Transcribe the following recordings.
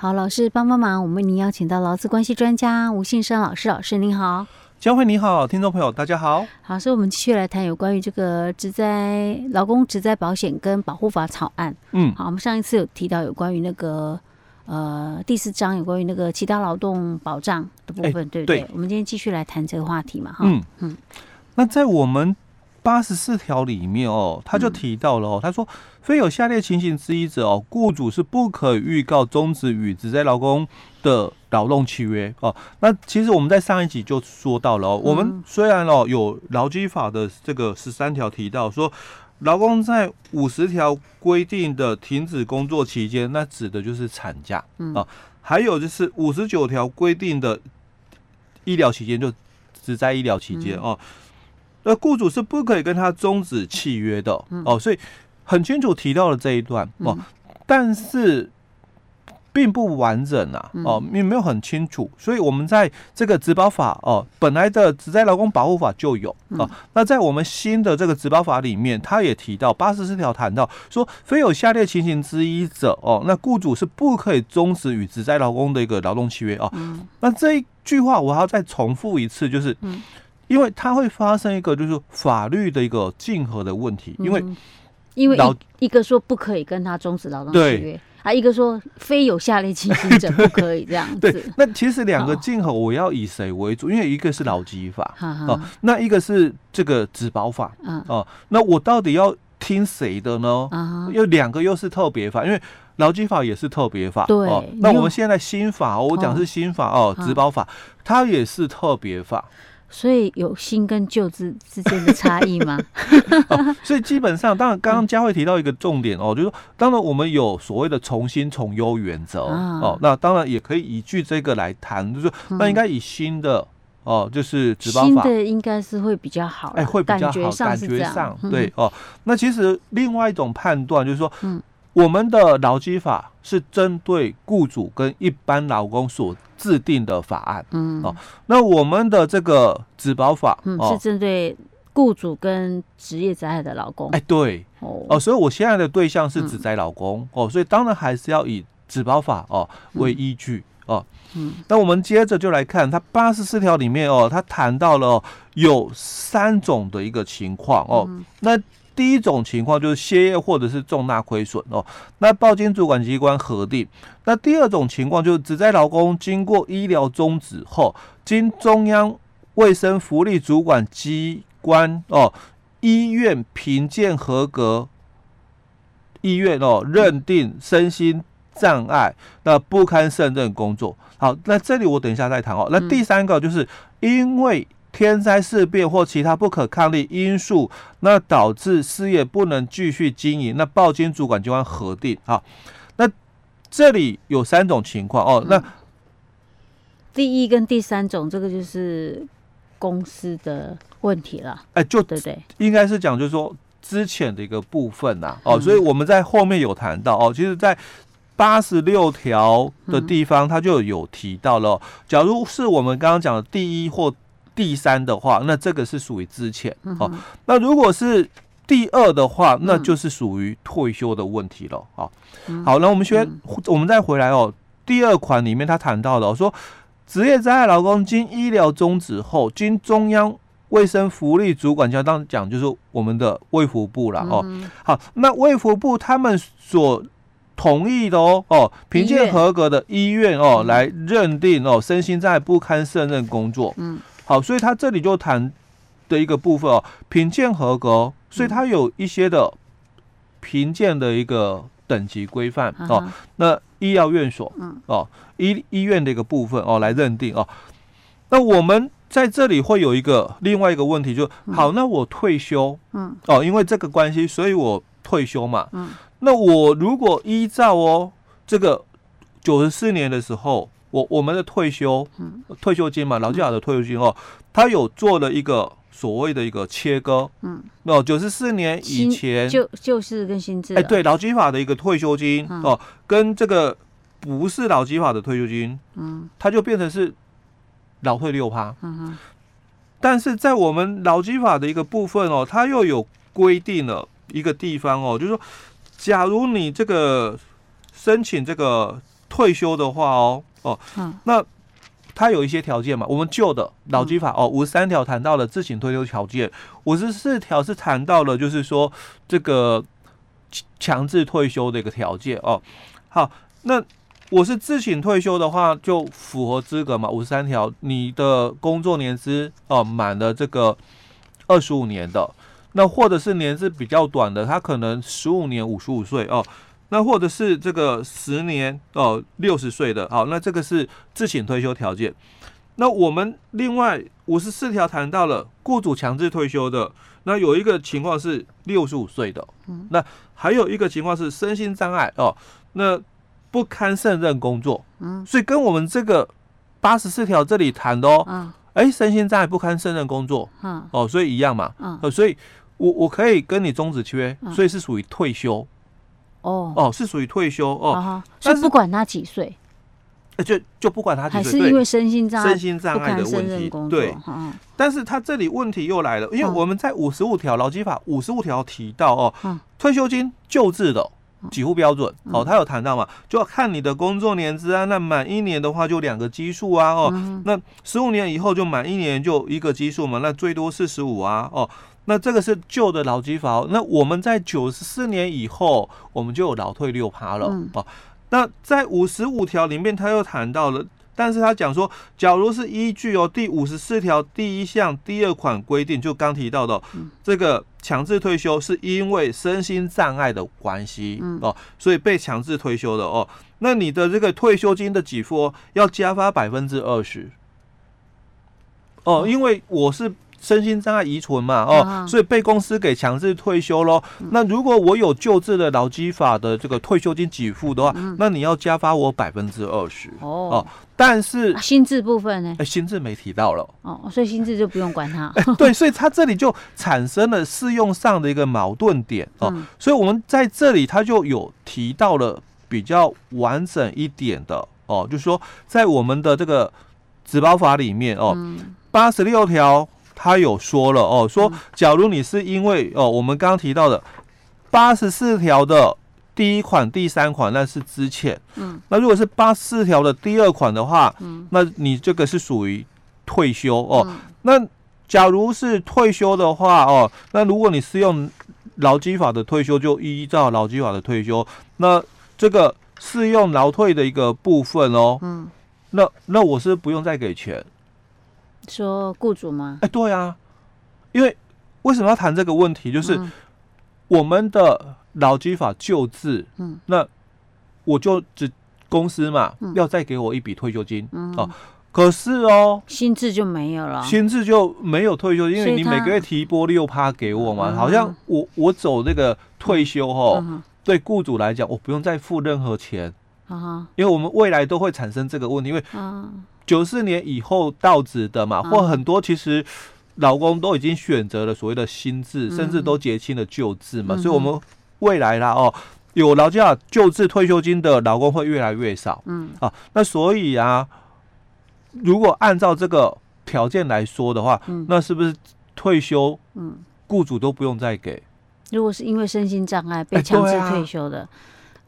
好，老师帮帮忙，我们为您邀请到劳资关系专家吴信生老师，老师您好。江慧你好，听众朋友大家好。好，所以我们继续来谈有关于这个职灾劳工职灾保险跟保护法草案。嗯，好，我们上一次有提到有关于那个呃第四章有关于那个其他劳动保障的部分，欸、对不对？对，我们今天继续来谈这个话题嘛，哈。嗯嗯。那在我们八十四条里面哦，他就提到了哦，他说，非有下列情形之一者哦，雇主是不可预告终止与职在劳工的劳动契约哦。那其实我们在上一集就说到了哦，我们虽然哦有劳基法的这个十三条提到说，劳工在五十条规定的停止工作期间，那指的就是产假啊，还有就是五十九条规定的医疗期间，就只在医疗期间哦。那雇主是不可以跟他终止契约的哦，所以很清楚提到了这一段哦，但是并不完整啊哦，并没有很清楚，所以我们在这个职保法哦，本来的职灾劳工保护法就有哦，那在我们新的这个职保法里面，他也提到八十四条谈到说，非有下列情形之一者哦，那雇主是不可以终止与职灾劳工的一个劳动契约哦。那这一句话我还要再重复一次，就是。因为它会发生一个就是法律的一个竞合的问题，因为因为一个说不可以跟他终止劳动契约，啊，一个说非有下列情形者不可以这样子。对，那其实两个竞合，我要以谁为主？因为一个是劳基法哦，那一个是这个职保法哦，那我到底要听谁的呢？又两个又是特别法，因为劳基法也是特别法。对，那我们现在新法，我讲是新法哦，职保法它也是特别法。所以有新跟旧之之间的差异吗？哦，所以基本上，当然刚刚佳慧提到一个重点哦，就是说，当然我们有所谓的从新从优原则哦，那当然也可以依据这个来谈，就是说那应该以新的哦，就是值班法，新的应该是会比较好，哎，会比较好，感觉上对哦。那其实另外一种判断就是说，嗯。我们的劳基法是针对雇主跟一般劳工所制定的法案，嗯，哦，那我们的这个职保法，嗯，是针对雇主跟职业灾害的劳工，哎，对，哦，所以我现在的对象是职灾劳工，哦，所以当然还是要以职保法哦为依据，哦，嗯，那我们接着就来看，它八十四条里面哦，它谈到了有三种的一个情况哦，那。第一种情况就是歇业或者是重大亏损哦，那报经主管机关核定。那第二种情况就是职灾劳工经过医疗终止后，经中央卫生福利主管机关哦医院评鉴合格，医院哦认定身心障碍，那不堪胜任工作。好，那这里我等一下再谈哦。那第三个就是因为。天灾事变或其他不可抗力因素，那导致事业不能继续经营，那报经主管机关核定。啊，那这里有三种情况哦。那第一跟第三种，这个就是公司的问题了。哎，就对对，应该是讲就是说之前的一个部分呐。哦，所以我们在后面有谈到哦，其实，在八十六条的地方，它就有提到了。假如是我们刚刚讲的第一或第三的话，那这个是属于之前哦。那如果是第二的话，那就是属于退休的问题了。好，好，那我们先，我们再回来哦。第二款里面他谈到的说，职业灾害劳工经医疗终止后，经中央卫生福利主管机关，当讲就是我们的卫福部了哦。好，那卫福部他们所同意的哦哦，凭借合格的医院哦来认定哦，身心障碍不堪胜任工作。嗯。好，所以他这里就谈的一个部分哦，评鉴合格，所以他有一些的评鉴的一个等级规范哦。那医药院所哦，医医院的一个部分哦来认定哦。那我们在这里会有一个另外一个问题，就好，那我退休，嗯，哦，因为这个关系，所以我退休嘛，嗯，那我如果依照哦这个九十四年的时候。我我们的退休，退休金嘛，劳基法的退休金哦，他有做了一个所谓的一个切割，嗯，哦，九十四年以前就就是跟新制，哎，对，劳基法的一个退休金哦，跟这个不是劳基法的退休金，嗯，它就变成是老退六趴，嗯哼，但是在我们劳基法的一个部分哦，它又有规定了一个地方哦，就是说，假如你这个申请这个。退休的话哦哦，嗯、那它有一些条件嘛。我们旧的老基法哦，五十三条谈到了自行退休条件，五十四条是谈到了就是说这个强制退休的一个条件哦。好，那我是自请退休的话，就符合资格嘛。五十三条，你的工作年资哦满了这个二十五年的，那或者是年资比较短的，他可能十五年五十五岁哦。那或者是这个十年哦，六十岁的，好，那这个是自请退休条件。那我们另外五十四条谈到了雇主强制退休的，那有一个情况是六十五岁的，那还有一个情况是身心障碍哦，那不堪胜任工作，嗯，所以跟我们这个八十四条这里谈的哦，嗯，哎，身心障碍不堪胜任工作，嗯，哦，所以一样嘛，嗯，所以我我可以跟你终止契约，所以是属于退休。哦哦，是属于退休哦，所以不管他几岁，就就不管他几岁，还是因为身心障碍、身心障碍的问题，对。但是他这里问题又来了，因为我们在五十五条劳基法五十五条提到哦，退休金救治的给付标准哦，他有谈到嘛，就要看你的工作年资啊，那满一年的话就两个基数啊，哦，那十五年以后就满一年就一个基数嘛，那最多四十五啊，哦。那这个是旧的劳基法，那我们在九十四年以后，我们就有劳退六趴了哦。那在五十五条里面，他又谈到了，但是他讲说，假如是依据哦第五十四条第一项第二款规定，就刚提到的这个强制退休是因为身心障碍的关系哦，所以被强制退休的哦。那你的这个退休金的给付要加发百分之二十哦，因为我是。身心障碍遗存嘛，哦，所以被公司给强制退休喽。那如果我有救治的劳基法的这个退休金给付的话，那你要加发我百分之二十哦。但是心智部分呢？哎，心智没提到了哦，所以心智就不用管它。对，所以它这里就产生了适用上的一个矛盾点哦。所以我们在这里它就有提到了比较完整一点的哦，就是说在我们的这个职保法里面哦，八十六条。他有说了哦，说假如你是因为哦，我们刚刚提到的八十四条的第一款、第三款，那是之前。嗯，那如果是八十四条的第二款的话，嗯，那你这个是属于退休哦。那假如是退休的话哦，那如果你是用劳基法的退休，就依照劳基法的退休。那这个适用劳退的一个部分哦，嗯，那那我是不用再给钱。说雇主吗？哎，对啊，因为为什么要谈这个问题？就是我们的劳基法救治，嗯，那我就只公司嘛，要再给我一笔退休金，哦，可是哦，新制就没有了，新制就没有退休，因为你每个月提拨六趴给我嘛，好像我我走那个退休哦，对雇主来讲，我不用再付任何钱，因为我们未来都会产生这个问题，因为九四年以后到职的嘛，或很多其实老公都已经选择了所谓的新制，嗯、甚至都结清了旧制嘛，嗯、所以我们未来啦哦，有劳基法旧制退休金的劳工会越来越少，嗯。啊，那所以啊，如果按照这个条件来说的话，嗯、那是不是退休，嗯，雇主都不用再给？如果是因为身心障碍被强制退休的。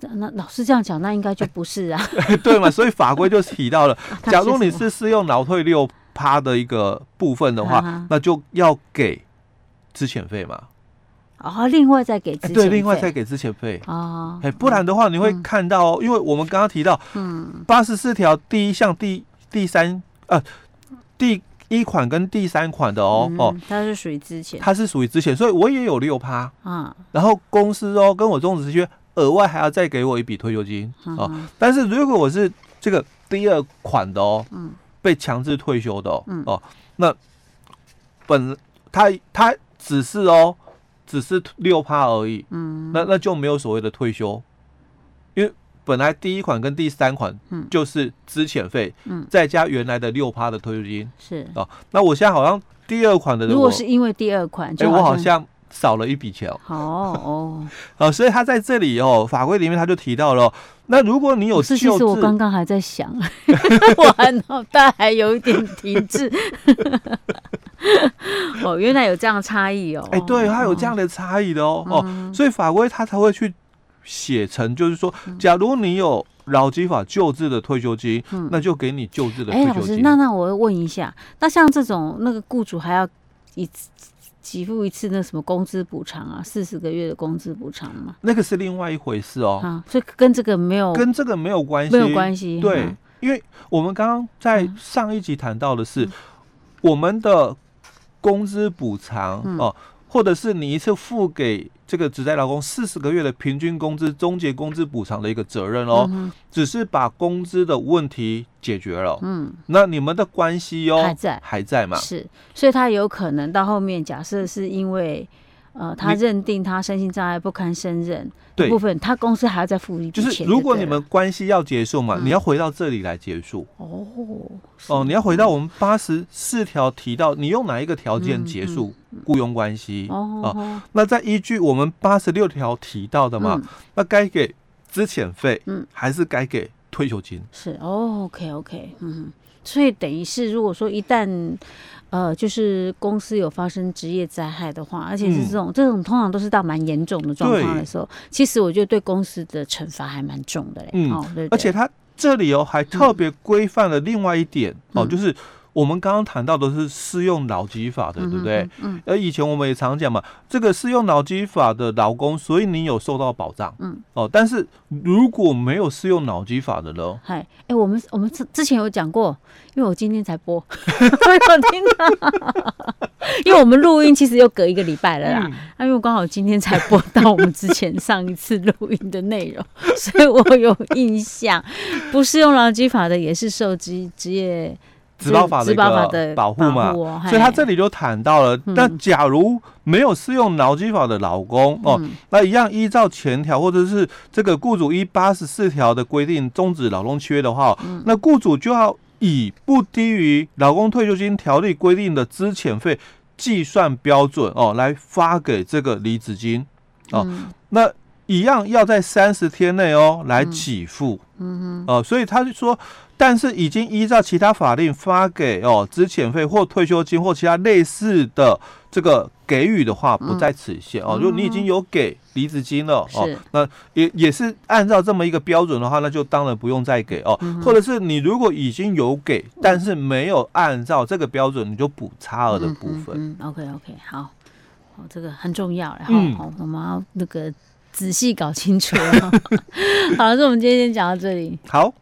那老师这样讲，那应该就不是啊，对嘛？所以法规就提到了，假如你是适用劳退六趴的一个部分的话，那就要给资遣费嘛。哦，另外再给资对，另外再给资遣费哦。哎，不然的话，你会看到哦，因为我们刚刚提到，嗯，八十四条第一项第第三呃第一款跟第三款的哦哦，它是属于之前，它是属于之前，所以我也有六趴啊。然后公司哦跟我终止契约。额外还要再给我一笔退休金啊！但是如果我是这个第二款的哦，被强制退休的哦，那本他他只是哦，只是六趴而已，嗯，那那就没有所谓的退休，因为本来第一款跟第三款就是资遣费，嗯，再加原来的六趴的退休金是。啊，那我现在好像第二款的，如果是因为第二款，哎，我好像。少了一笔钱。哦，哦。哦，所以他在这里哦，法规里面他就提到了，那如果你有旧制，其实我刚刚还在想，我脑袋还有一点停滞，哦，原来有这样的差异哦，哎，对，他有这样的差异的哦，哦，所以法规他才会去写成，就是说，假如你有劳基法救治的退休金，嗯，那就给你救治的退休金。哎，老师，那那我问一下，那像这种那个雇主还要一次给付一次那什么工资补偿啊，四十个月的工资补偿嘛？那个是另外一回事哦。啊，所以跟这个没有跟这个没有关系，没有关系。对，嗯，因为我们刚刚在上一集谈到的是我们的工资补偿哦。或者是你一次付给这个职在劳工四十个月的平均工资终结工资补偿的一个责任哦，嗯、只是把工资的问题解决了，嗯，那你们的关系哟、哦、还在还在嘛？是，所以他有可能到后面，假设是因为。呃，他认定他身心障碍不堪胜任对部分，他公司还要再付一。就是如果你们关系要结束嘛，嗯、你要回到这里来结束。哦哦，你要回到我们八十四条提到，你用哪一个条件结束雇佣关系？哦、那再依据我们八十六条提到的嘛，嗯、那该给资遣费，嗯，还是该给退休金？是哦，OK OK，嗯，所以等于是如果说一旦。呃，就是公司有发生职业灾害的话，而且是这种、嗯、这种通常都是到蛮严重的状况的时候，其实我觉得对公司的惩罚还蛮重的嘞。嗯，哦、对对，而且他这里哦还特别规范了另外一点、嗯、哦，就是。我们刚刚谈到的是适用劳基法的，对不对？嗯。而以前我们也常讲嘛，这个适用劳基法的劳工，所以你有受到保障。嗯。哦，但是如果没有适用劳基法的呢？嗨，哎，我们我们之之前有讲过，因为我今天才播，我有听到。因为我们录音其实又隔一个礼拜了啦，因为我刚好今天才播到我们之前上一次录音的内容，所以我有印象，不适用劳基法的也是受职职业。职保法的一个保护嘛，所以他这里就谈到了。那假如没有适用劳基法的劳工哦，那一样依照前条或者是这个雇主依八十四条的规定终止劳动契约的话，那雇主就要以不低于劳工退休金条例规定的资遣费计算标准哦，来发给这个离职金哦。那一样要在三十天内哦来给付。嗯哼，哦，所以他就说。但是已经依照其他法令发给哦资遣费或退休金或其他类似的这个给予的话，不在此限、嗯、哦。如果你已经有给离职金了、嗯、哦，那也也是按照这么一个标准的话，那就当然不用再给哦。嗯、或者是你如果已经有给，但是没有按照这个标准，你就补差额的部分。，OK OK，好，哦，这个很重要，然后、我们要那个仔细搞清楚。好，那我们今天先讲到这里。好。